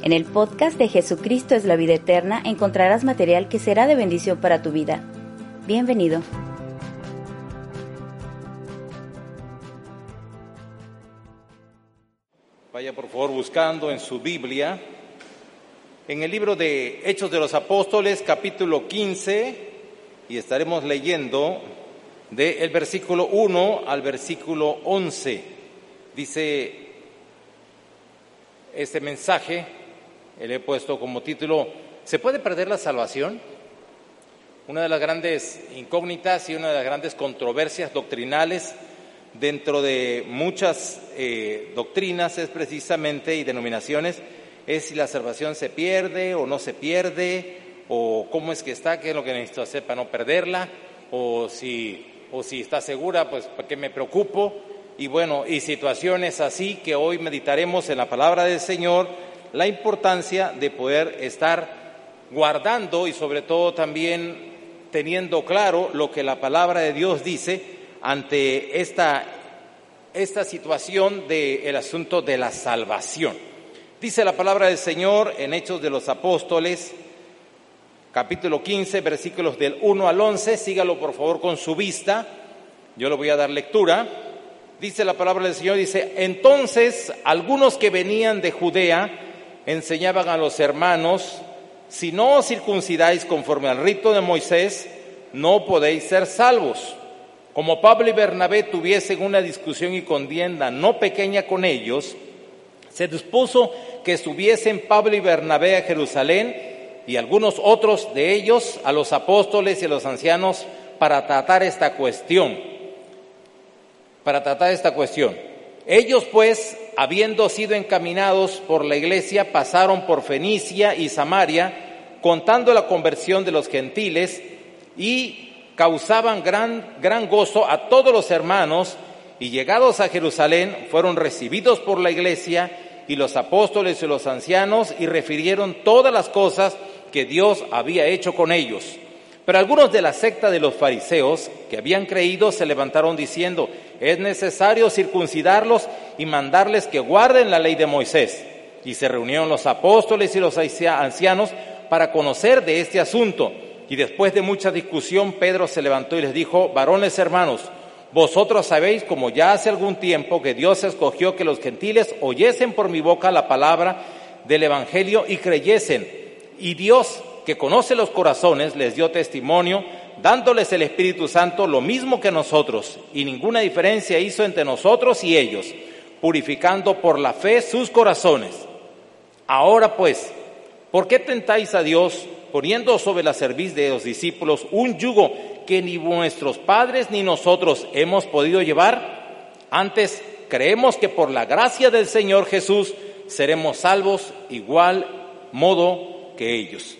En el podcast de Jesucristo es la vida eterna encontrarás material que será de bendición para tu vida. Bienvenido. Vaya por favor buscando en su Biblia, en el libro de Hechos de los Apóstoles, capítulo 15, y estaremos leyendo del versículo 1 al versículo 11. Dice este mensaje, le he puesto como título, ¿se puede perder la salvación? Una de las grandes incógnitas y una de las grandes controversias doctrinales dentro de muchas eh, doctrinas es precisamente y denominaciones es si la salvación se pierde o no se pierde o cómo es que está, qué es lo que necesito hacer para no perderla o si o si está segura, pues para qué me preocupo y bueno, y situaciones así que hoy meditaremos en la palabra del Señor la importancia de poder estar guardando y sobre todo también teniendo claro lo que la palabra de Dios dice ante esta, esta situación del asunto de la salvación. Dice la palabra del Señor en Hechos de los Apóstoles, capítulo 15, versículos del 1 al 11, sígalo por favor con su vista, yo le voy a dar lectura. Dice la palabra del Señor, dice, entonces algunos que venían de Judea enseñaban a los hermanos, si no os circuncidáis conforme al rito de Moisés, no podéis ser salvos. Como Pablo y Bernabé tuviesen una discusión y contienda no pequeña con ellos, se dispuso que estuviesen Pablo y Bernabé a Jerusalén y algunos otros de ellos a los apóstoles y a los ancianos para tratar esta cuestión. Para tratar esta cuestión. Ellos pues, habiendo sido encaminados por la iglesia, pasaron por Fenicia y Samaria, contando la conversión de los gentiles y causaban gran, gran gozo a todos los hermanos y llegados a Jerusalén fueron recibidos por la iglesia y los apóstoles y los ancianos y refirieron todas las cosas que Dios había hecho con ellos. Pero algunos de la secta de los fariseos que habían creído se levantaron diciendo, es necesario circuncidarlos y mandarles que guarden la ley de Moisés. Y se reunieron los apóstoles y los ancianos para conocer de este asunto. Y después de mucha discusión, Pedro se levantó y les dijo, varones hermanos, vosotros sabéis, como ya hace algún tiempo, que Dios escogió que los gentiles oyesen por mi boca la palabra del Evangelio y creyesen. Y Dios, que conoce los corazones, les dio testimonio, dándoles el Espíritu Santo lo mismo que nosotros, y ninguna diferencia hizo entre nosotros y ellos, purificando por la fe sus corazones. Ahora pues, ¿por qué tentáis a Dios poniendo sobre la cerviz de los discípulos un yugo que ni nuestros padres ni nosotros hemos podido llevar? Antes creemos que por la gracia del Señor Jesús seremos salvos igual modo que ellos.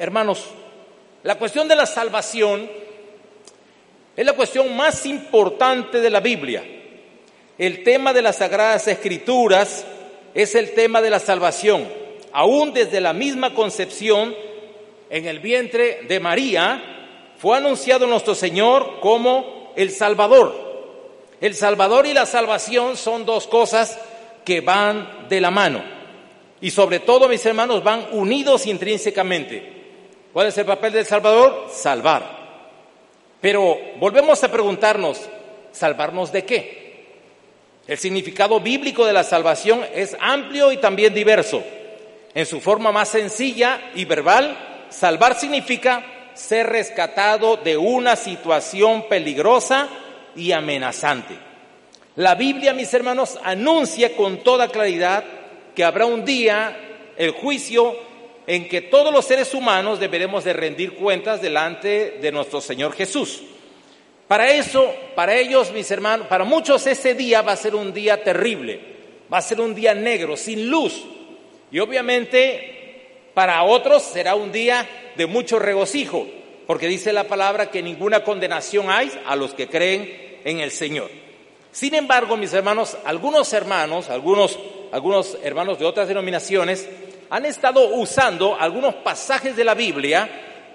Hermanos, la cuestión de la salvación es la cuestión más importante de la Biblia. El tema de las sagradas escrituras es el tema de la salvación. Aún desde la misma concepción en el vientre de María, fue anunciado nuestro Señor como el Salvador. El Salvador y la salvación son dos cosas que van de la mano. Y sobre todo, mis hermanos, van unidos intrínsecamente. ¿Cuál es el papel del Salvador? Salvar. Pero volvemos a preguntarnos, ¿salvarnos de qué? El significado bíblico de la salvación es amplio y también diverso. En su forma más sencilla y verbal, salvar significa ser rescatado de una situación peligrosa y amenazante. La Biblia, mis hermanos, anuncia con toda claridad que habrá un día el juicio en que todos los seres humanos deberemos de rendir cuentas delante de nuestro Señor Jesús. Para eso, para ellos, mis hermanos, para muchos ese día va a ser un día terrible, va a ser un día negro, sin luz. Y obviamente para otros será un día de mucho regocijo, porque dice la palabra que ninguna condenación hay a los que creen en el Señor. Sin embargo, mis hermanos, algunos hermanos, algunos, algunos hermanos de otras denominaciones, han estado usando algunos pasajes de la Biblia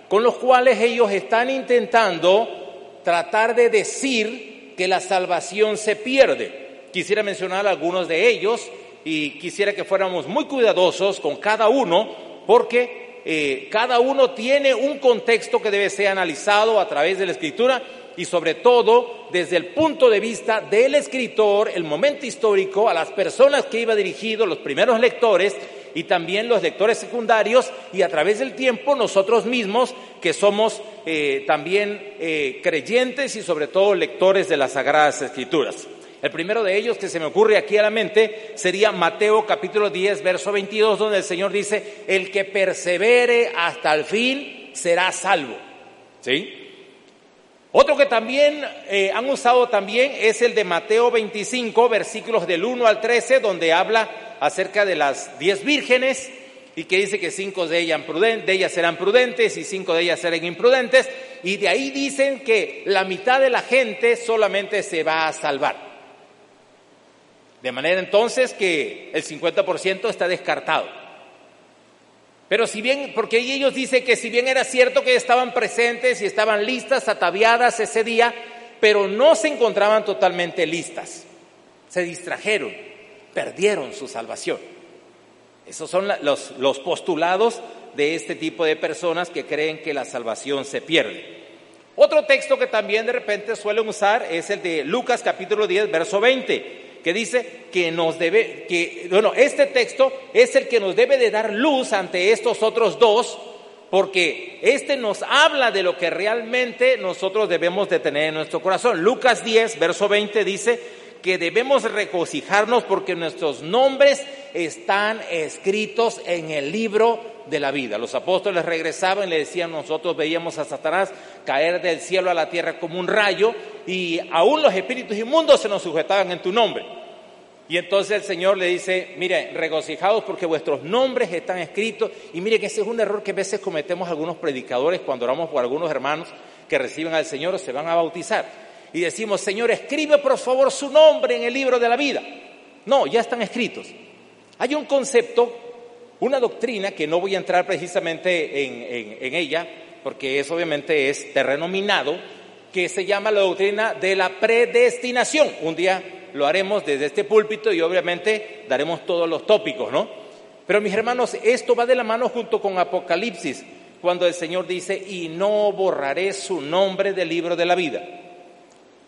con los cuales ellos están intentando tratar de decir que la salvación se pierde. Quisiera mencionar algunos de ellos y quisiera que fuéramos muy cuidadosos con cada uno porque eh, cada uno tiene un contexto que debe ser analizado a través de la escritura y sobre todo desde el punto de vista del escritor, el momento histórico, a las personas que iba dirigido, los primeros lectores y también los lectores secundarios y a través del tiempo nosotros mismos que somos eh, también eh, creyentes y sobre todo lectores de las Sagradas Escrituras. El primero de ellos que se me ocurre aquí a la mente sería Mateo capítulo 10, verso 22, donde el Señor dice, el que persevere hasta el fin será salvo. ¿Sí? Otro que también eh, han usado también es el de Mateo 25, versículos del 1 al 13, donde habla acerca de las diez vírgenes y que dice que cinco de ellas, de ellas serán prudentes y cinco de ellas serán imprudentes. Y de ahí dicen que la mitad de la gente solamente se va a salvar. De manera entonces que el 50% está descartado. Pero si bien, porque ellos dicen que si bien era cierto que estaban presentes y estaban listas, ataviadas ese día, pero no se encontraban totalmente listas. Se distrajeron, perdieron su salvación. Esos son los, los postulados de este tipo de personas que creen que la salvación se pierde. Otro texto que también de repente suelen usar es el de Lucas capítulo 10, verso 20 que dice que nos debe, que, bueno, este texto es el que nos debe de dar luz ante estos otros dos, porque este nos habla de lo que realmente nosotros debemos de tener en nuestro corazón. Lucas 10, verso 20 dice que debemos regocijarnos porque nuestros nombres están escritos en el libro de la vida. Los apóstoles regresaban y le decían, nosotros veíamos a Satanás caer del cielo a la tierra como un rayo y aún los espíritus inmundos se nos sujetaban en tu nombre. Y entonces el Señor le dice, mire, regocijados porque vuestros nombres están escritos. Y mire que ese es un error que a veces cometemos algunos predicadores cuando oramos por algunos hermanos que reciben al Señor o se van a bautizar. Y decimos, Señor, escribe por favor su nombre en el libro de la vida. No, ya están escritos. Hay un concepto, una doctrina que no voy a entrar precisamente en, ella, porque eso obviamente es terreno minado, que se llama la doctrina de la predestinación. Un día lo haremos desde este púlpito y obviamente daremos todos los tópicos, ¿no? Pero mis hermanos, esto va de la mano junto con Apocalipsis, cuando el Señor dice, y no borraré su nombre del libro de la vida.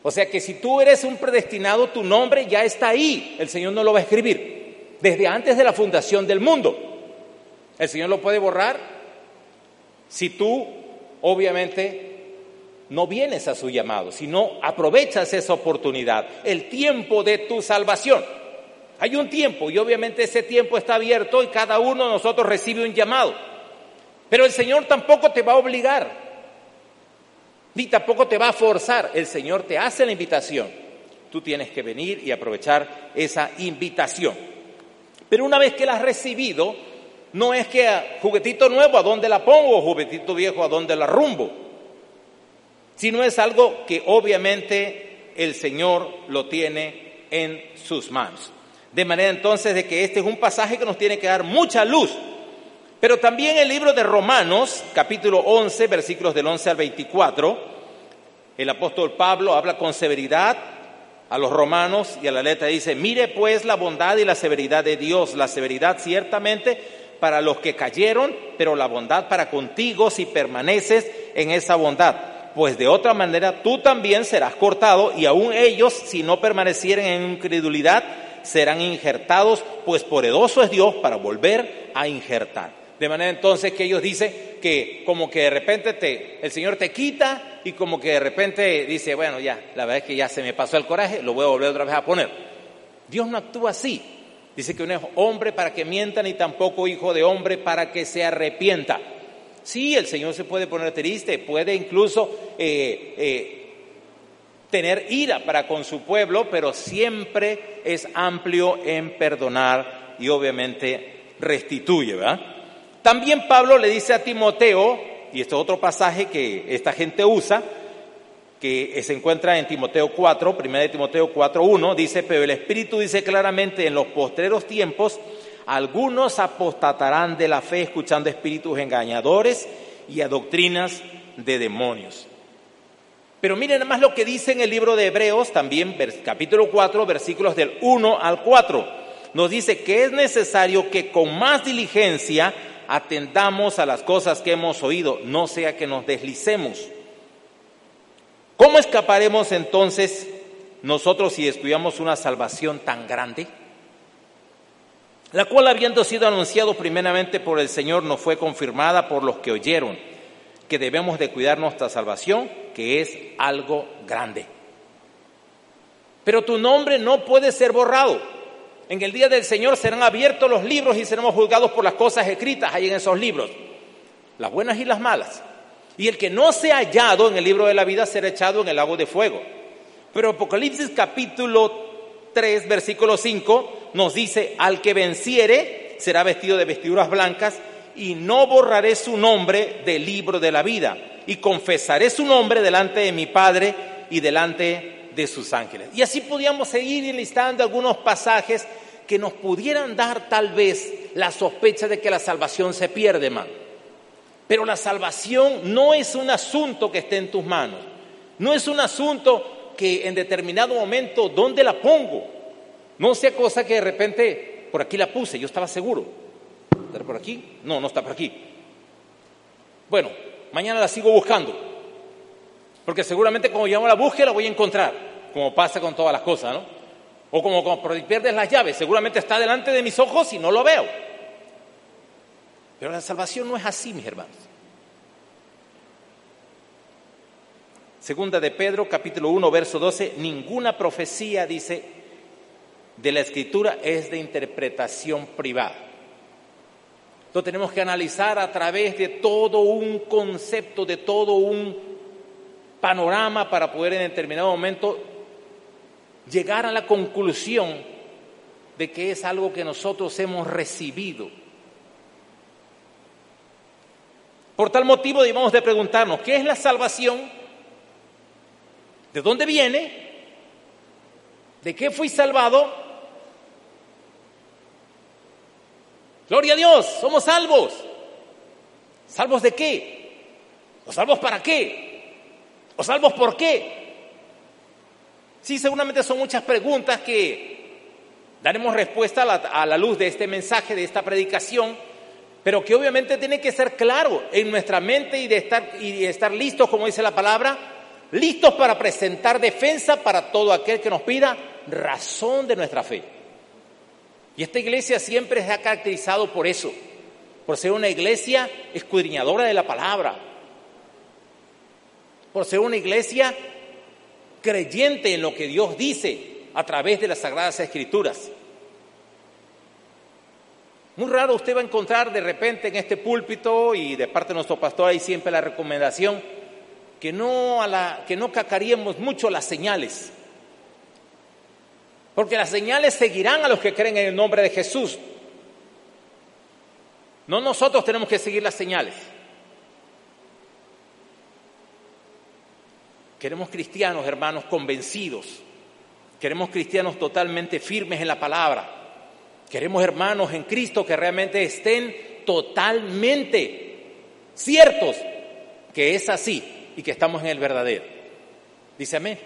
O sea que si tú eres un predestinado, tu nombre ya está ahí, el Señor no lo va a escribir, desde antes de la fundación del mundo. El Señor lo puede borrar si tú, obviamente, no vienes a su llamado, sino aprovechas esa oportunidad, el tiempo de tu salvación. Hay un tiempo y obviamente ese tiempo está abierto y cada uno de nosotros recibe un llamado. Pero el Señor tampoco te va a obligar, ni tampoco te va a forzar. El Señor te hace la invitación. Tú tienes que venir y aprovechar esa invitación. Pero una vez que la has recibido, no es que juguetito nuevo, ¿a dónde la pongo? Juguetito viejo, ¿a dónde la rumbo? sino es algo que obviamente el Señor lo tiene en sus manos. De manera entonces de que este es un pasaje que nos tiene que dar mucha luz. Pero también el libro de Romanos, capítulo 11, versículos del 11 al 24, el apóstol Pablo habla con severidad a los romanos y a la letra dice, mire pues la bondad y la severidad de Dios, la severidad ciertamente para los que cayeron, pero la bondad para contigo si permaneces en esa bondad pues de otra manera tú también serás cortado y aun ellos, si no permanecieren en incredulidad, serán injertados, pues poderoso es Dios para volver a injertar. De manera entonces que ellos dicen que como que de repente te, el Señor te quita y como que de repente dice, bueno, ya, la verdad es que ya se me pasó el coraje, lo voy a volver otra vez a poner. Dios no actúa así. Dice que no es hombre para que mienta, ni tampoco hijo de hombre para que se arrepienta. Sí, el Señor se puede poner triste, puede incluso eh, eh, tener ira para con su pueblo, pero siempre es amplio en perdonar y obviamente restituye, ¿verdad? También Pablo le dice a Timoteo, y este es otro pasaje que esta gente usa, que se encuentra en Timoteo 4, 1 de Timoteo 4, 1, dice, pero el Espíritu dice claramente en los postreros tiempos, algunos apostatarán de la fe escuchando espíritus engañadores y a doctrinas de demonios. Pero miren más lo que dice en el libro de Hebreos, también capítulo 4, versículos del 1 al 4. nos dice que es necesario que con más diligencia atendamos a las cosas que hemos oído, no sea que nos deslicemos. ¿Cómo escaparemos entonces nosotros si estudiamos una salvación tan grande? La cual habiendo sido anunciado primeramente por el Señor, nos fue confirmada por los que oyeron, que debemos de cuidar nuestra salvación, que es algo grande. Pero tu nombre no puede ser borrado. En el día del Señor serán abiertos los libros y seremos juzgados por las cosas escritas ahí en esos libros, las buenas y las malas. Y el que no sea hallado en el libro de la vida será echado en el lago de fuego. Pero Apocalipsis capítulo 3, versículo 5 nos dice, al que venciere será vestido de vestiduras blancas y no borraré su nombre del libro de la vida y confesaré su nombre delante de mi Padre y delante de sus ángeles. Y así podíamos seguir enlistando algunos pasajes que nos pudieran dar tal vez la sospecha de que la salvación se pierde, man. Pero la salvación no es un asunto que esté en tus manos. No es un asunto que en determinado momento, ¿dónde la pongo? No sea cosa que de repente, por aquí la puse, yo estaba seguro. ¿Está por aquí? No, no está por aquí. Bueno, mañana la sigo buscando. Porque seguramente como yo la busque la voy a encontrar como pasa con todas las cosas, ¿no? O como cuando pierdes las llaves, seguramente está delante de mis ojos y no lo veo. Pero la salvación no es así, mis hermanos. Segunda de Pedro, capítulo 1, verso 12, ninguna profecía, dice, de la escritura es de interpretación privada. Lo tenemos que analizar a través de todo un concepto, de todo un panorama para poder en determinado momento llegar a la conclusión de que es algo que nosotros hemos recibido. Por tal motivo debemos de preguntarnos, ¿qué es la salvación? ¿De dónde viene? ¿De qué fui salvado? Gloria a Dios, somos salvos. ¿Salvos de qué? ¿O salvos para qué? ¿O salvos por qué? Sí, seguramente son muchas preguntas que daremos respuesta a la, luz de este mensaje, de esta predicación, pero que obviamente tiene que ser claro en nuestra mente y de estar, y estar listos, como dice la palabra, listos para presentar defensa para todo aquel que nos pida razón de nuestra fe. Y esta iglesia siempre se ha caracterizado por eso, por ser una iglesia escudriñadora de la palabra, por ser una iglesia creyente en lo que Dios dice a través de las Sagradas Escrituras. Muy raro usted va a encontrar de repente en este púlpito y de parte de nuestro pastor hay siempre la recomendación que no, a la, que no cacaríamos mucho las señales. Porque las señales seguirán a los que creen en el nombre de Jesús. No nosotros tenemos que seguir las señales. Queremos cristianos, hermanos, convencidos. Queremos cristianos totalmente firmes en la palabra. Queremos hermanos en Cristo que realmente estén totalmente ciertos que es así y que estamos en el verdadero. Dice amén.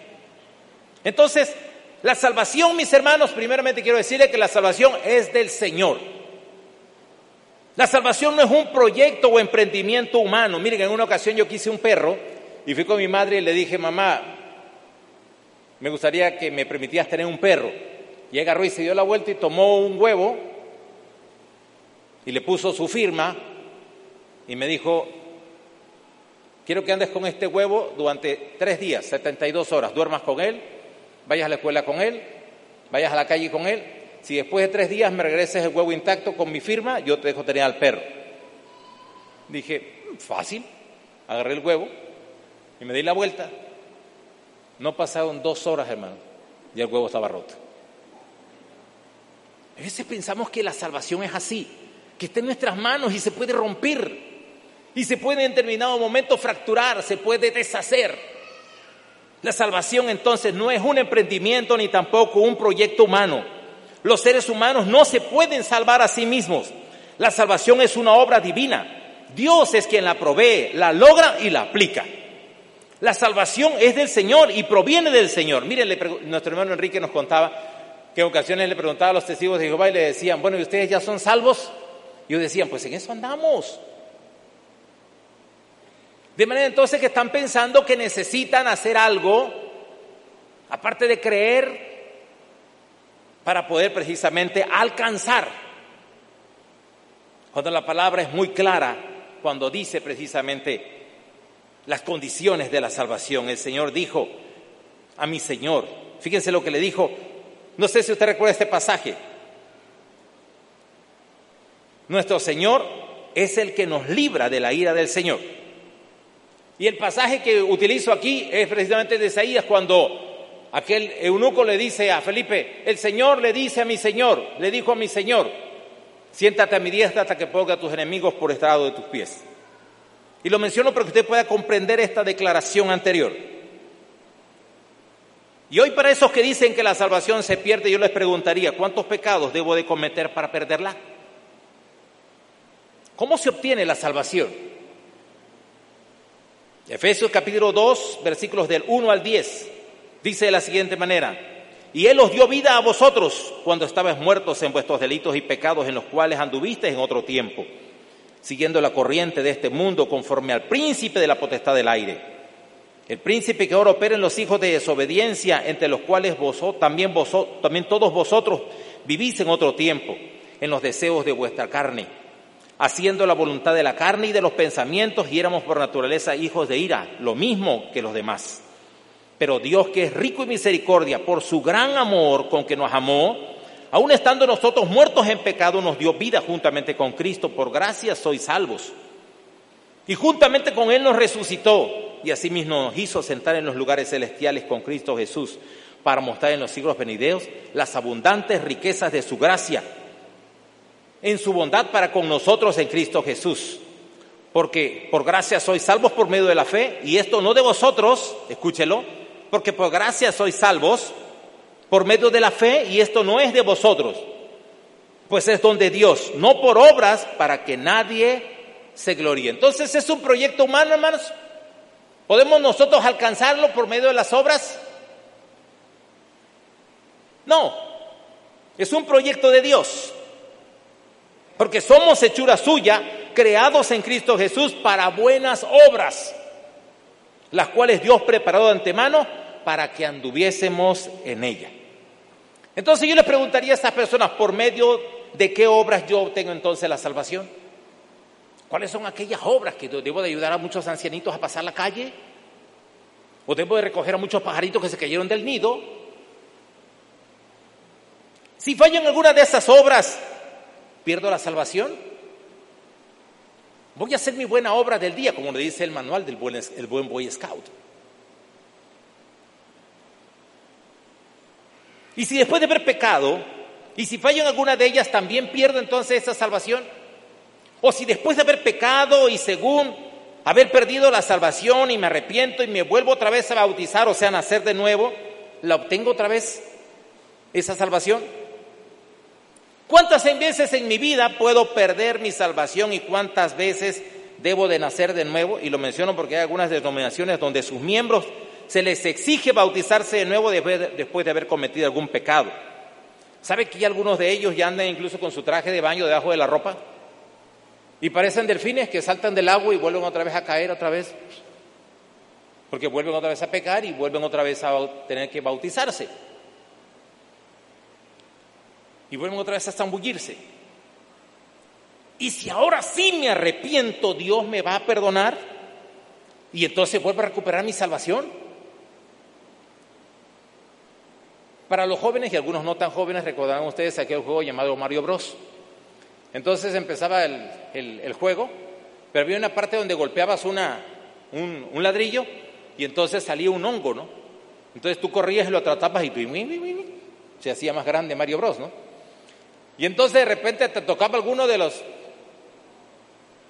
Entonces, la salvación, mis hermanos, primeramente quiero decirle que la salvación es del Señor. La salvación no es un proyecto o emprendimiento humano. Miren, en una ocasión yo quise un perro y fui con mi madre y le dije, mamá, me gustaría que me permitieras tener un perro. Y agarró y se dio la vuelta y tomó un huevo y le puso su firma y me dijo, quiero que andes con este huevo durante tres días, 72 horas, duermas con él, vayas a la escuela con él, vayas a la calle con él. Si después de tres días me regreses el huevo intacto con mi firma, yo te dejo tener al perro. Dije, fácil, agarré el huevo, y me di la vuelta. No pasaron dos horas, hermano, y el huevo estaba roto. A veces pensamos que la salvación es así, que está en nuestras manos y se puede romper, y se puede en determinado momento fracturar, se puede deshacer. La salvación entonces no es un emprendimiento ni tampoco un proyecto humano. Los seres humanos no se pueden salvar a sí mismos. La salvación es una obra divina. Dios es quien la provee, la logra y la aplica. La salvación es del Señor y proviene del Señor. Miren, nuestro hermano Enrique nos contaba que en ocasiones le preguntaba a los testigos de Jehová y le decían, bueno, ¿y ustedes ya son salvos? Y ellos decían, pues en eso andamos. De manera entonces que están pensando que necesitan hacer algo, aparte de creer, para poder precisamente alcanzar. Cuando la palabra es muy clara, cuando dice precisamente las condiciones de la salvación. El Señor dijo a mi Señor, fíjense lo que le dijo, no sé si usted recuerda este pasaje, nuestro Señor es el que nos libra de la ira del Señor. Y el pasaje que utilizo aquí es precisamente de Isaías cuando aquel eunuco le dice a Felipe, el Señor le dice a mi Señor, le dijo a mi Señor, siéntate a mi diestra hasta que ponga a tus enemigos por estrado de tus pies. Y lo menciono para que usted pueda comprender esta declaración anterior. Y hoy para esos que dicen que la salvación se pierde, yo les preguntaría, ¿cuántos pecados debo de cometer para perderla? ¿Cómo se obtiene la salvación? Efesios capítulo 2, versículos del 1 al 10, dice de la siguiente manera, y Él os dio vida a vosotros cuando estabais muertos en vuestros delitos y pecados en los cuales anduvisteis en otro tiempo, siguiendo la corriente de este mundo conforme al príncipe de la potestad del aire. El príncipe que ahora opera en los hijos de desobediencia, entre los cuales vosotros, también, vosotros, también todos vosotros vivís en otro tiempo, en los deseos de vuestra carne haciendo la voluntad de la carne y de los pensamientos, y éramos por naturaleza hijos de ira, lo mismo que los demás. Pero Dios, que es rico en misericordia, por su gran amor con que nos amó, aun estando nosotros muertos en pecado, nos dio vida juntamente con Cristo. Por gracia sois salvos. Y juntamente con Él nos resucitó, y asimismo nos hizo sentar en los lugares celestiales con Cristo Jesús, para mostrar en los siglos venideros las abundantes riquezas de su gracia en su bondad para con nosotros en Cristo Jesús. Porque por gracia sois salvos por medio de la fe, y esto no de vosotros, escúchelo, porque por gracia sois salvos por medio de la fe, y esto no es de vosotros, pues es donde Dios, no por obras para que nadie se gloríe. Entonces es un proyecto humano, hermanos. ¿Podemos nosotros alcanzarlo por medio de las obras? No, es un proyecto de Dios porque somos hechura suya, creados en Cristo Jesús para buenas obras, las cuales Dios preparó de antemano para que anduviésemos en ella. Entonces yo les preguntaría a estas personas, ¿por medio de qué obras yo obtengo entonces la salvación? ¿Cuáles son aquellas obras que debo de ayudar a muchos ancianitos a pasar la calle? ¿O debo de recoger a muchos pajaritos que se cayeron del nido? Si fallan alguna de esas obras, ¿Pierdo la salvación? Voy a hacer mi buena obra del día, como le dice el manual del buen, buen Boy Scout. Y si después de haber pecado, y si fallo en alguna de ellas, también pierdo entonces esa salvación. O si después de haber pecado y según haber perdido la salvación y me arrepiento y me vuelvo otra vez a bautizar, o sea, a nacer de nuevo, ¿la obtengo otra vez esa salvación? ¿Cuántas veces en mi vida puedo perder mi salvación y cuántas veces debo de nacer de nuevo? Y lo menciono porque hay algunas denominaciones donde sus miembros se les exige bautizarse de nuevo después de haber cometido algún pecado. ¿Sabe que algunos de ellos ya andan incluso con su traje de baño debajo de la ropa? Y parecen delfines que saltan del agua y vuelven otra vez a caer otra vez. Porque vuelven otra vez a pecar y vuelven otra vez a tener que bautizarse y vuelven otra vez a zambullirse. Y si ahora sí me arrepiento, Dios me va a perdonar y entonces vuelvo a recuperar mi salvación. Para los jóvenes y algunos no tan jóvenes, recordarán ustedes aquel juego llamado Mario Bros. Entonces empezaba el, juego, pero había una parte donde golpeabas una, un, ladrillo y entonces salía un hongo, ¿no? Entonces tú corrías y lo atrapabas y se hacía más grande Mario Bros, ¿no? Y entonces de repente te tocaba alguno de los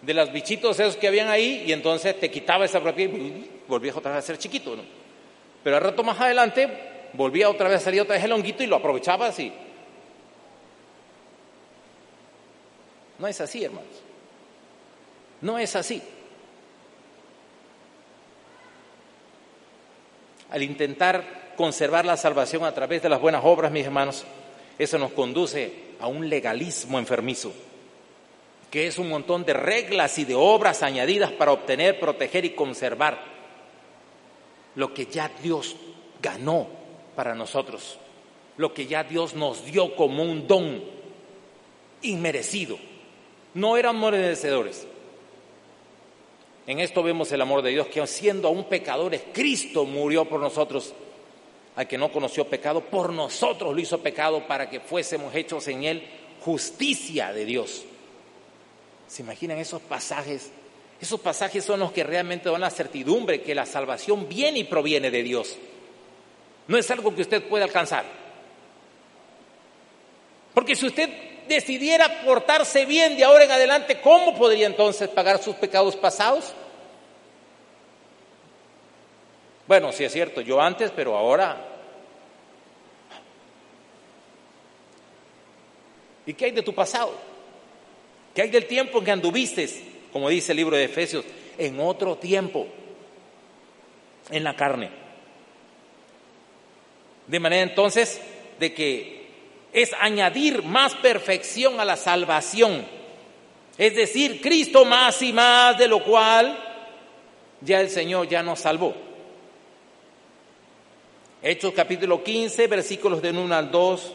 de los bichitos esos que habían ahí y entonces te quitaba esa propia y volvías otra vez a ser chiquito, ¿no? Pero al rato más adelante volvía otra vez a salir otra vez el honguito y lo aprovechabas y no es así, hermanos. No es así. Al intentar conservar la salvación a través de las buenas obras, mis hermanos, eso nos conduce a un legalismo enfermizo, que es un montón de reglas y de obras añadidas para obtener, proteger y conservar lo que ya Dios ganó para nosotros, lo que ya Dios nos dio como un don inmerecido. No éramos merecedores. En esto vemos el amor de Dios, que siendo aún pecadores, Cristo murió por nosotros. Al que no conoció pecado, por nosotros lo hizo pecado para que fuésemos hechos en él justicia de Dios. ¿Se imaginan esos pasajes? Esos pasajes son los que realmente dan la certidumbre que la salvación viene y proviene de Dios. No es algo que usted pueda alcanzar. Porque si usted decidiera portarse bien de ahora en adelante, ¿cómo podría entonces pagar sus pecados pasados? Bueno, sí es cierto, yo antes, pero ahora... ¿Y qué hay de tu pasado? ¿Qué hay del tiempo en que anduviste, como dice el libro de Efesios, en otro tiempo, en la carne? De manera entonces de que es añadir más perfección a la salvación. Es decir, Cristo más y más, de lo cual ya el Señor ya nos salvó. Hechos capítulo 15, versículos de 1 al 2,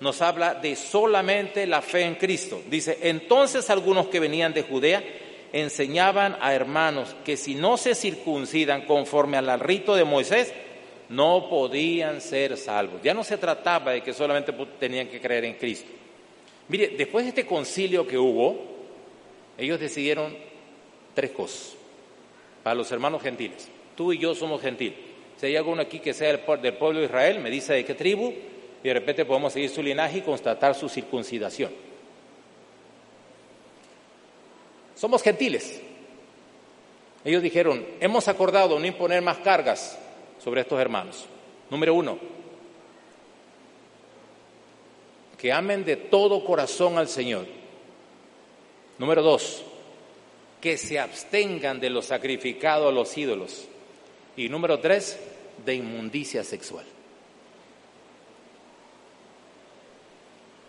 nos habla de solamente la fe en Cristo. Dice, entonces algunos que venían de Judea enseñaban a hermanos que si no se circuncidan conforme al rito de Moisés, no podían ser salvos. Ya no se trataba de que solamente tenían que creer en Cristo. Mire, después de este concilio que hubo, ellos decidieron tres cosas para los hermanos gentiles. Tú y yo somos gentiles. Si hay alguno aquí que sea del pueblo de Israel, me dice de qué tribu, y de repente podemos seguir su linaje y constatar su circuncidación. Somos gentiles. Ellos dijeron, hemos acordado no imponer más cargas sobre estos hermanos. Número uno, que amen de todo corazón al Señor. Número dos, que se abstengan de lo sacrificado a los ídolos. Y número tres, de inmundicia sexual.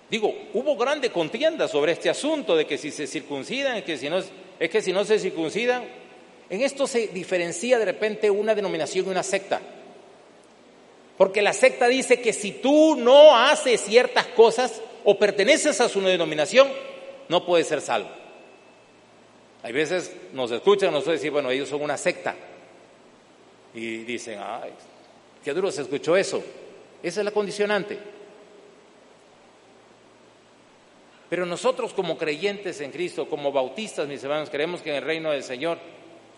Digo, hubo grande contienda sobre este asunto de que si se circuncidan, que si no, es que si no se circuncidan, en esto se diferencia de repente una denominación y una secta. Porque la secta dice que si tú no haces ciertas cosas o perteneces a su denominación, no puedes ser salvo. Hay veces nos escuchan nosotros decir, bueno, ellos son una secta. Y dicen, ay, qué duro se escuchó eso. Esa es la condicionante. Pero nosotros como creyentes en Cristo, como bautistas, mis hermanos, creemos que en el reino del Señor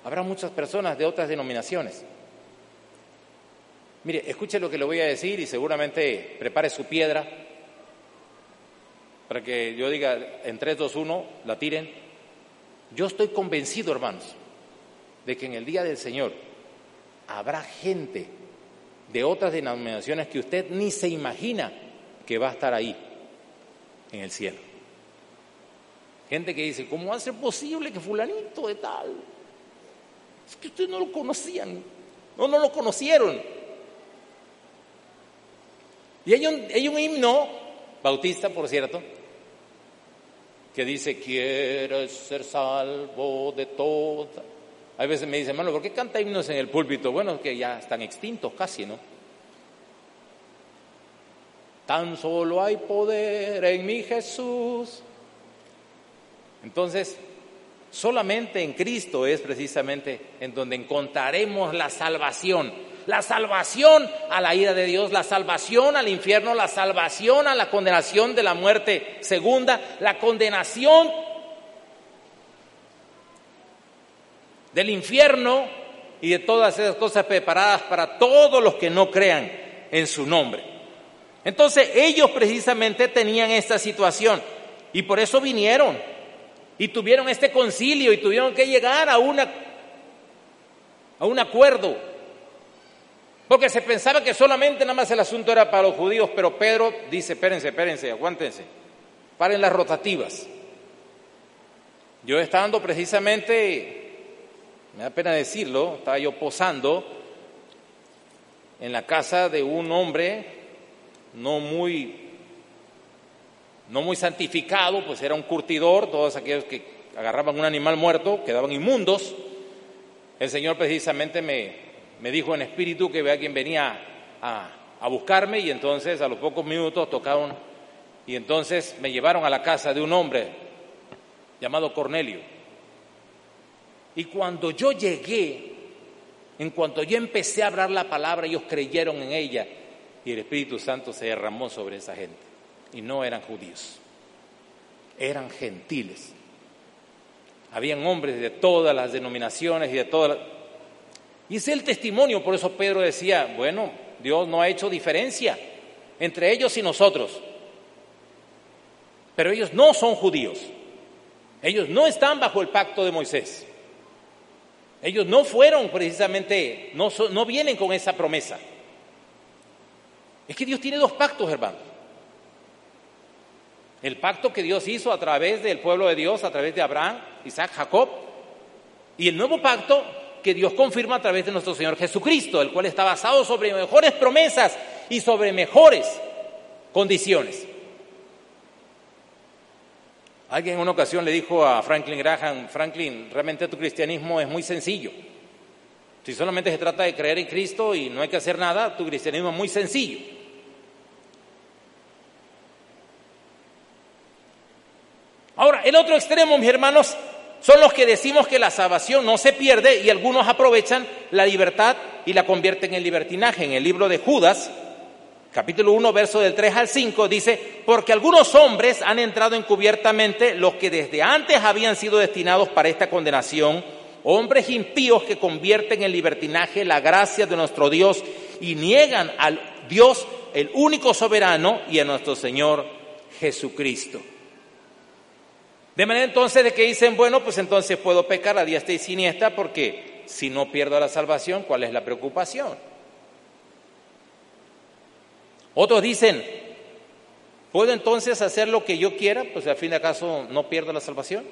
Habrá muchas personas de otras denominaciones. Mire, escuche lo que le voy a decir y seguramente prepare su piedra para que yo diga en 3, 2, 1, la tiren. Yo estoy convencido, hermanos, de que en el día del Señor habrá gente de otras denominaciones que usted ni se imagina que va a estar ahí en el cielo. Gente que dice, ¿cómo va a ser posible que fulanito de tal es que ustedes no lo conocían, no, no lo conocieron. Y hay un, hay un himno, bautista por cierto, que dice, quieres ser salvo de toda. A veces me dicen, hermano, ¿por qué canta himnos en el púlpito? Bueno, que ya están extintos casi, ¿no? Tan solo hay poder en mi Jesús. Entonces, Solamente en Cristo es precisamente en donde encontraremos la salvación. La salvación a la ira de Dios, la salvación al infierno, la salvación a la condenación de la muerte segunda, la condenación del infierno y de todas esas cosas preparadas para todos los que no crean en su nombre. Entonces ellos precisamente tenían esta situación y por eso vinieron y tuvieron este concilio y tuvieron que llegar a, una, a un acuerdo. Porque se pensaba que solamente nada más el asunto era para los judíos, pero Pedro dice, espérense, espérense, aguántense, paren las rotativas. Yo estando precisamente, me da pena decirlo, estaba yo posando en la casa de un hombre no muy no muy santificado, pues era un curtidor, todos aquellos que agarraban un animal muerto quedaban inmundos. El Señor precisamente me, me dijo en espíritu que vea quien venía a, a buscarme y entonces a los pocos minutos tocaron y entonces me llevaron a la casa de un hombre llamado Cornelio. Y cuando yo llegué, en cuanto yo empecé a hablar la palabra, ellos creyeron en ella y el Espíritu Santo se derramó sobre esa gente y no eran judíos, eran gentiles. Habían hombres de todas las denominaciones y de todas las... Y es el testimonio, por eso Pedro decía, bueno, Dios no ha hecho diferencia entre ellos y nosotros, pero ellos no son judíos, ellos no están bajo el pacto de Moisés, ellos no fueron precisamente, no, no vienen con esa promesa. Es que Dios tiene dos pactos, hermanos. El pacto que Dios hizo a través del pueblo de Dios, a través de Abraham, Isaac, Jacob, y el nuevo pacto que Dios confirma a través de nuestro Señor Jesucristo, el cual está basado sobre mejores promesas y sobre mejores condiciones. Alguien en una ocasión le dijo a Franklin Graham, Franklin, realmente tu cristianismo es muy sencillo. Si solamente se trata de creer en Cristo y no hay que hacer nada, tu cristianismo es muy sencillo. Ahora, el otro extremo, mis hermanos, son los que decimos que la salvación no se pierde y algunos aprovechan la libertad y la convierten en libertinaje. En el libro de Judas, capítulo 1, verso del 3 al 5, dice, porque algunos hombres han entrado encubiertamente, los que desde antes habían sido destinados para esta condenación, hombres impíos que convierten en libertinaje la gracia de nuestro Dios y niegan al Dios, el único soberano, y a nuestro Señor Jesucristo. De manera entonces de que dicen, bueno, pues entonces puedo pecar a diestra y siniestra porque si no pierdo la salvación, ¿cuál es la preocupación? Otros dicen, ¿puedo entonces hacer lo que yo quiera? Pues al fin de acaso no pierdo la salvación.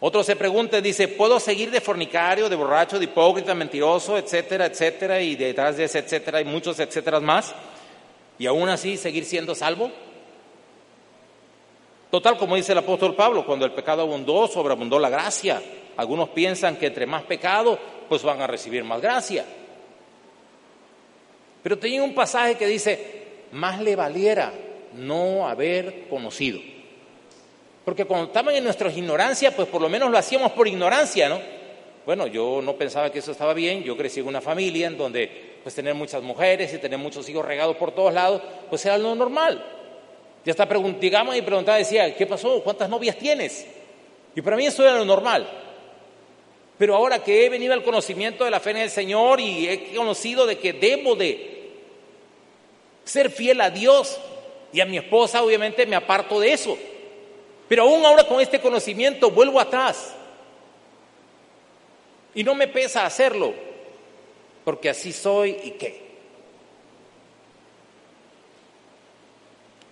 Otros se preguntan, dice, ¿puedo seguir de fornicario, de borracho, de hipócrita, mentiroso, etcétera, etcétera, y detrás de ese etcétera hay muchos etcétera más, y aún así seguir siendo salvo? Total, como dice el apóstol Pablo, cuando el pecado abundó, sobreabundó la gracia. Algunos piensan que entre más pecado, pues van a recibir más gracia. Pero tenía un pasaje que dice, más le valiera no haber conocido. Porque cuando estaban en nuestra ignorancia, pues por lo menos lo hacíamos por ignorancia, ¿no? Bueno, yo no pensaba que eso estaba bien, yo crecí en una familia en donde pues tener muchas mujeres y tener muchos hijos regados por todos lados, pues era lo normal. Ya hasta llegamos y preguntaba, decía, ¿qué pasó? ¿Cuántas novias tienes? Y para mí eso era lo normal. Pero ahora que he venido al conocimiento de la fe en el Señor y he conocido de que debo de ser fiel a Dios y a mi esposa, obviamente me aparto de eso. Pero aún ahora con este conocimiento vuelvo atrás. Y no me pesa hacerlo, porque así soy y qué.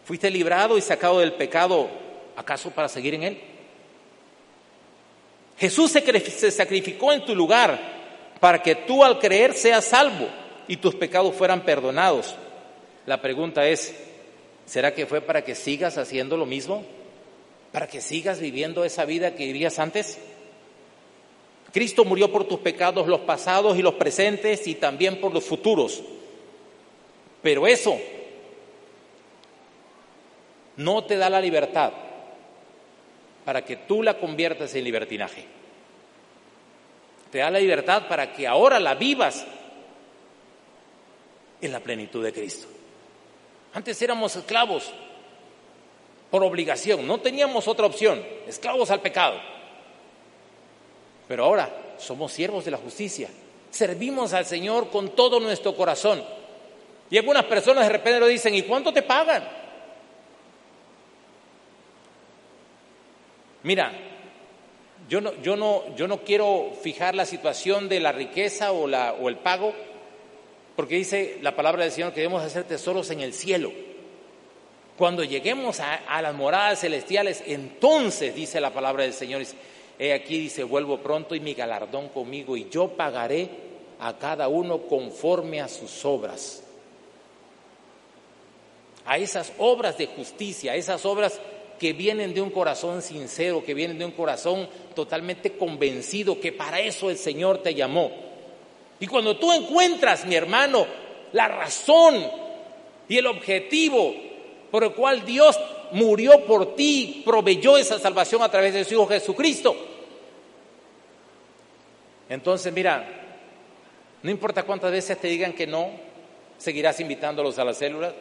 ¿Fuiste librado y sacado del pecado acaso para seguir en él? Jesús se sacrificó en tu lugar para que tú al creer seas salvo y tus pecados fueran perdonados. La pregunta es, ¿será que fue para que sigas haciendo lo mismo? ¿Para que sigas viviendo esa vida que vivías antes? Cristo murió por tus pecados, los pasados y los presentes y también por los futuros. Pero eso no te da la libertad para que tú la conviertas en libertinaje. Te da la libertad para que ahora la vivas en la plenitud de Cristo. Antes éramos esclavos por obligación, no teníamos otra opción, esclavos al pecado. Pero ahora somos siervos de la justicia, servimos al Señor con todo nuestro corazón. Y algunas personas de repente lo dicen, ¿y cuánto te pagan? Mira, yo no, yo no, yo no quiero fijar la situación de la riqueza o, la, o el pago, porque dice la palabra del Señor que debemos hacer tesoros en el cielo. Cuando lleguemos a, las moradas celestiales, entonces dice la palabra del Señor, he aquí dice, vuelvo pronto y mi galardón conmigo y yo pagaré a cada uno conforme a sus obras. a esas obras de justicia, a esas obras que vienen de un corazón sincero, que vienen de un corazón totalmente convencido que para eso el Señor te llamó. Y cuando tú encuentras, mi hermano, la razón y el objetivo por el cual Dios murió por ti, proveyó esa salvación a través de su Hijo Jesucristo. Entonces, mira, no importa cuántas veces te digan que no, seguirás invitándolos a las células.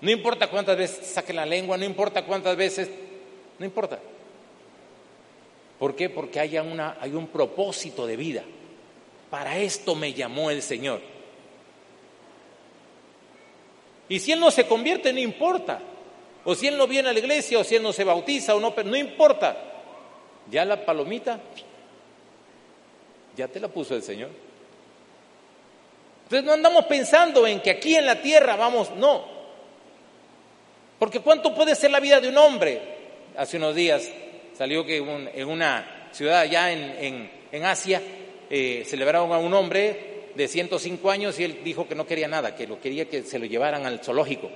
No importa cuántas veces saquen la lengua, no importa cuántas veces, no importa. ¿Por qué? Porque hay, una, hay un propósito de vida. Para esto me llamó el Señor. Y si Él no se convierte, no importa. O si Él no viene a la iglesia, o si Él no se bautiza, o no, no importa. Ya la palomita, ya te la puso el Señor. Entonces no andamos pensando en que aquí en la tierra vamos, no. Porque ¿cuánto puede ser la vida de un hombre? Hace unos días salió que en una ciudad allá en, en Asia eh, celebraron a un hombre de 105 años y él dijo que no quería nada, que lo quería que se lo llevaran al zoológico.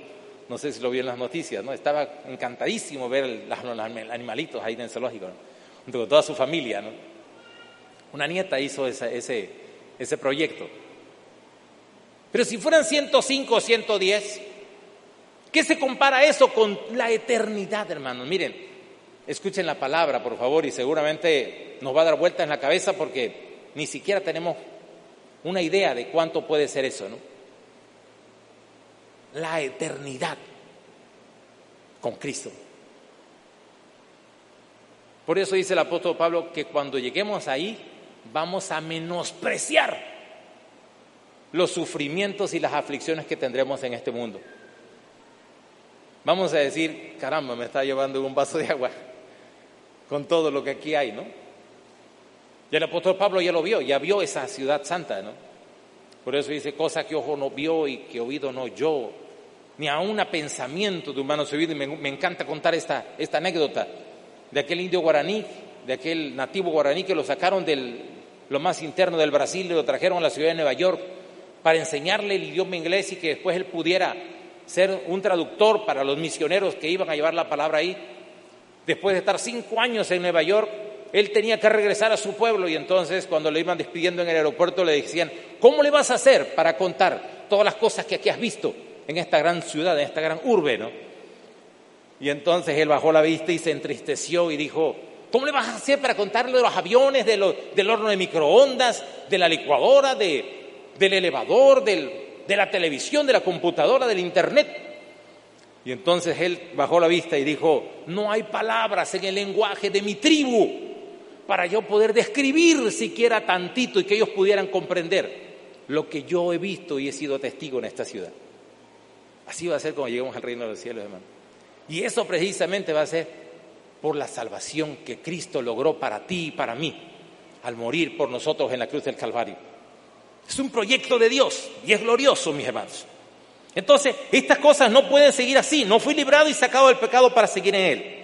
No sé si lo vio en las noticias, ¿no? Estaba encantadísimo ver los animalitos ahí en el zoológico, junto con toda su familia, ¿no? Una nieta hizo ese, ese proyecto. Pero si fueran 105 o 110, ¿qué se compara eso con la eternidad, hermanos? Miren, escuchen la palabra, por favor, y seguramente nos va a dar vuelta en la cabeza porque ni siquiera tenemos una idea de cuánto puede ser eso, ¿no? La eternidad con Cristo. Por eso dice el apóstol Pablo que cuando lleguemos ahí vamos a menospreciar los sufrimientos y las aflicciones que tendremos en este mundo. Vamos a decir, caramba, me está llevando un vaso de agua con todo lo que aquí hay, ¿no? Y el apóstol Pablo ya lo vio, ya vio esa ciudad santa, ¿no? Por eso dice, cosa que ojo no vio y que oído no yo, ni aún a pensamiento de humanos oído. Y me, me, encanta contar esta, esta anécdota de aquel indio guaraní, de aquel nativo guaraní que lo sacaron de lo más interno del Brasil y lo trajeron a la ciudad de Nueva York para enseñarle el idioma inglés y que después él pudiera ser un traductor para los misioneros que iban a llevar la palabra ahí. Después de estar cinco años en Nueva York, él tenía que regresar a su pueblo y entonces cuando le iban despidiendo en el aeropuerto le decían, ¿cómo le vas a hacer para contar todas las cosas que aquí has visto en esta gran ciudad, en esta gran urbe? ¿no? Y entonces él bajó la vista y se entristeció y dijo, ¿cómo le vas a hacer para contarle de los aviones, de del horno de microondas, de la licuadora, del elevador, de la televisión, de la computadora, del internet? Y entonces él bajó la vista y dijo, no hay palabras en el lenguaje de mi tribu para yo poder describir siquiera tantito y que ellos pudieran comprender lo que yo he visto y he sido testigo en esta ciudad. Así va a ser cuando lleguemos al reino de los cielos, hermano. Y eso precisamente va a ser por la salvación que Cristo logró para ti y para mí al morir por nosotros en la cruz del Calvario. Es un proyecto de Dios y es glorioso, mis hermanos. Entonces, estas cosas no pueden seguir así. No fui librado y sacado del pecado para seguir en él.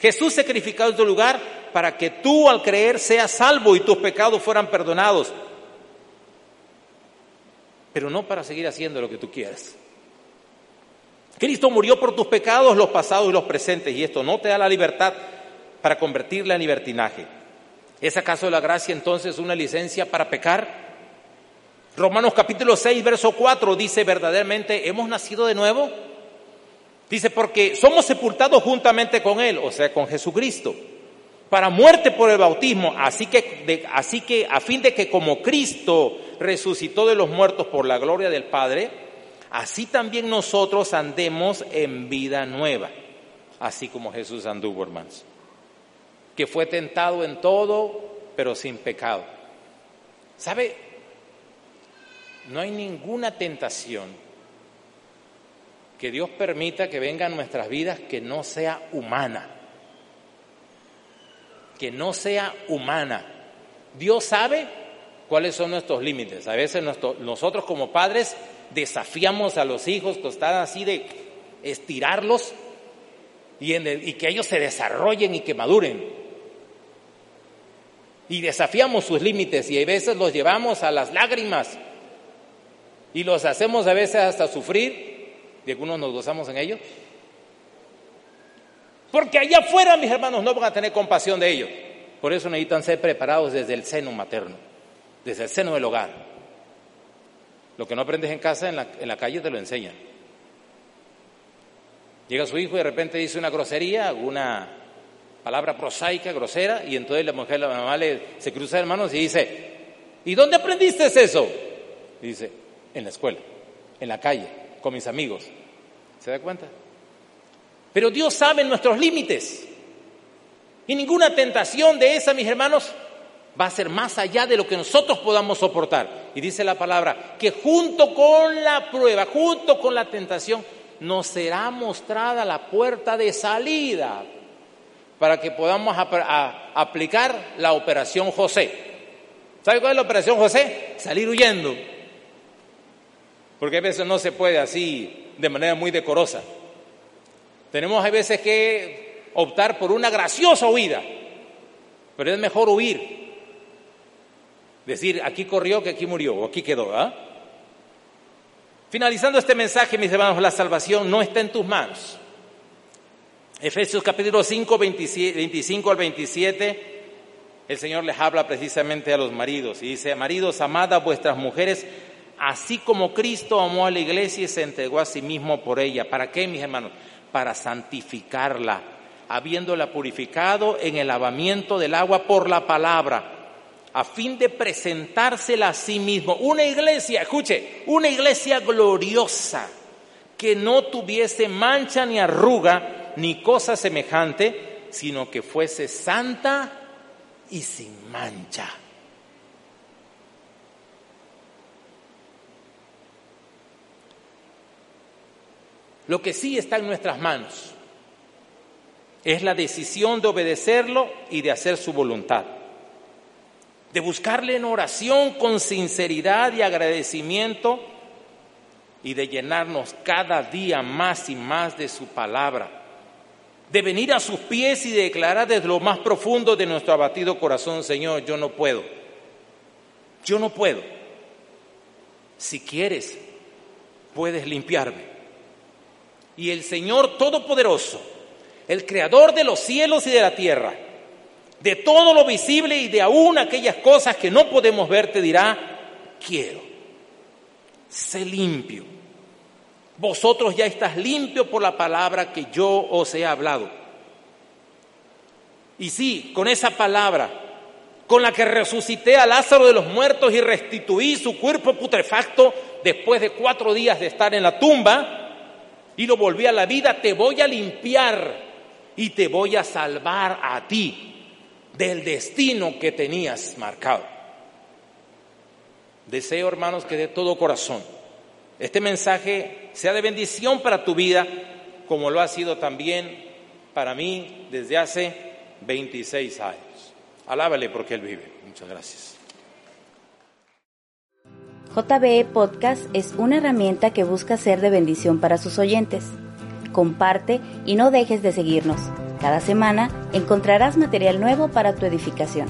Jesús sacrificado en tu lugar para que tú al creer seas salvo y tus pecados fueran perdonados. Pero no para seguir haciendo lo que tú quieras. Cristo murió por tus pecados, los pasados y los presentes, y esto no te da la libertad para convertirla en libertinaje. ¿Es acaso la gracia entonces una licencia para pecar? Romanos capítulo 6, verso 4 dice verdaderamente, ¿hemos nacido de nuevo? Dice, porque somos sepultados juntamente con Él, o sea, con Jesucristo para muerte por el bautismo, así que, así que a fin de que como Cristo resucitó de los muertos por la gloria del Padre, así también nosotros andemos en vida nueva, así como Jesús anduvo, hermanos, que fue tentado en todo, pero sin pecado. ¿Sabe? No hay ninguna tentación que Dios permita que venga a nuestras vidas que no sea humana que no sea humana. Dios sabe cuáles son nuestros límites. A veces nosotros como padres desafiamos a los hijos que están así de estirarlos y, y que ellos se desarrollen y que maduren. Y desafiamos sus límites y a veces los llevamos a las lágrimas y los hacemos a veces hasta sufrir, y algunos nos gozamos en ello, Porque allá afuera mis hermanos no van a tener compasión de ellos. Por eso necesitan ser preparados desde el seno materno, desde el seno del hogar. Lo que no aprendes en casa, en la, calle te lo enseñan. Llega su hijo y de repente dice una grosería, alguna palabra prosaica, grosera, y entonces la mujer, la mamá le, se cruza de manos y dice, ¿y dónde aprendiste eso? Dice, en la escuela, en la calle, con mis amigos. ¿Se da cuenta? Pero Dios sabe nuestros límites. Y ninguna tentación de esa, mis hermanos, va a ser más allá de lo que nosotros podamos soportar. Y dice la palabra, que junto con la prueba, junto con la tentación, nos será mostrada la puerta de salida para que podamos aplicar la operación José. ¿Sabe cuál es la operación José? Salir huyendo. Porque a veces no se puede así de manera muy decorosa. Tenemos a veces que optar por una graciosa huida, pero es mejor huir. Decir, aquí corrió que aquí murió, o aquí quedó. ¿ah? Finalizando este mensaje, mis hermanos, la salvación no está en tus manos. Efesios capítulo 5, 25 al 27, el Señor les habla precisamente a los maridos y dice, maridos, amad a vuestras mujeres, así como Cristo amó a la iglesia y se entregó a sí mismo por ella. ¿Para qué, mis hermanos? Para santificarla, habiéndola purificado en el lavamiento del agua por la palabra a fin de presentársela a sí mismo. Una iglesia, escuche, una iglesia gloriosa, que no tuviese mancha ni arruga ni cosa semejante, sino que fuese santa y sin mancha. Lo que sí está en nuestras manos es la decisión de obedecerlo y de hacer su voluntad de buscarle en oración con sinceridad y agradecimiento y de llenarnos cada día más y más de su palabra, de venir a sus pies y declarar desde lo más profundo de nuestro abatido corazón, Señor, yo no puedo, yo no puedo. Si quieres, puedes limpiarme. Y el Señor Todopoderoso, el Creador de los cielos y de la tierra, de todo lo visible y de aún aquellas cosas que no podemos ver, te dirá, quiero. Sé limpio. Vosotros ya estás limpio por la palabra que yo os he hablado. Y sí, con esa palabra, con la que resucité a Lázaro de los muertos y restituí su cuerpo putrefacto después de cuatro días de estar en la tumba, y lo volví a la vida, te voy a limpiar y te voy a salvar a ti del destino que tenías marcado. Deseo, hermanos, que de todo corazón este mensaje sea de bendición para tu vida, como lo ha sido también para mí desde hace 26 años. Alábale porque Él vive. Muchas gracias. JBE Podcast es una herramienta que busca ser de bendición para sus oyentes. Comparte y no dejes de seguirnos. Cada semana encontrarás material nuevo para tu edificación.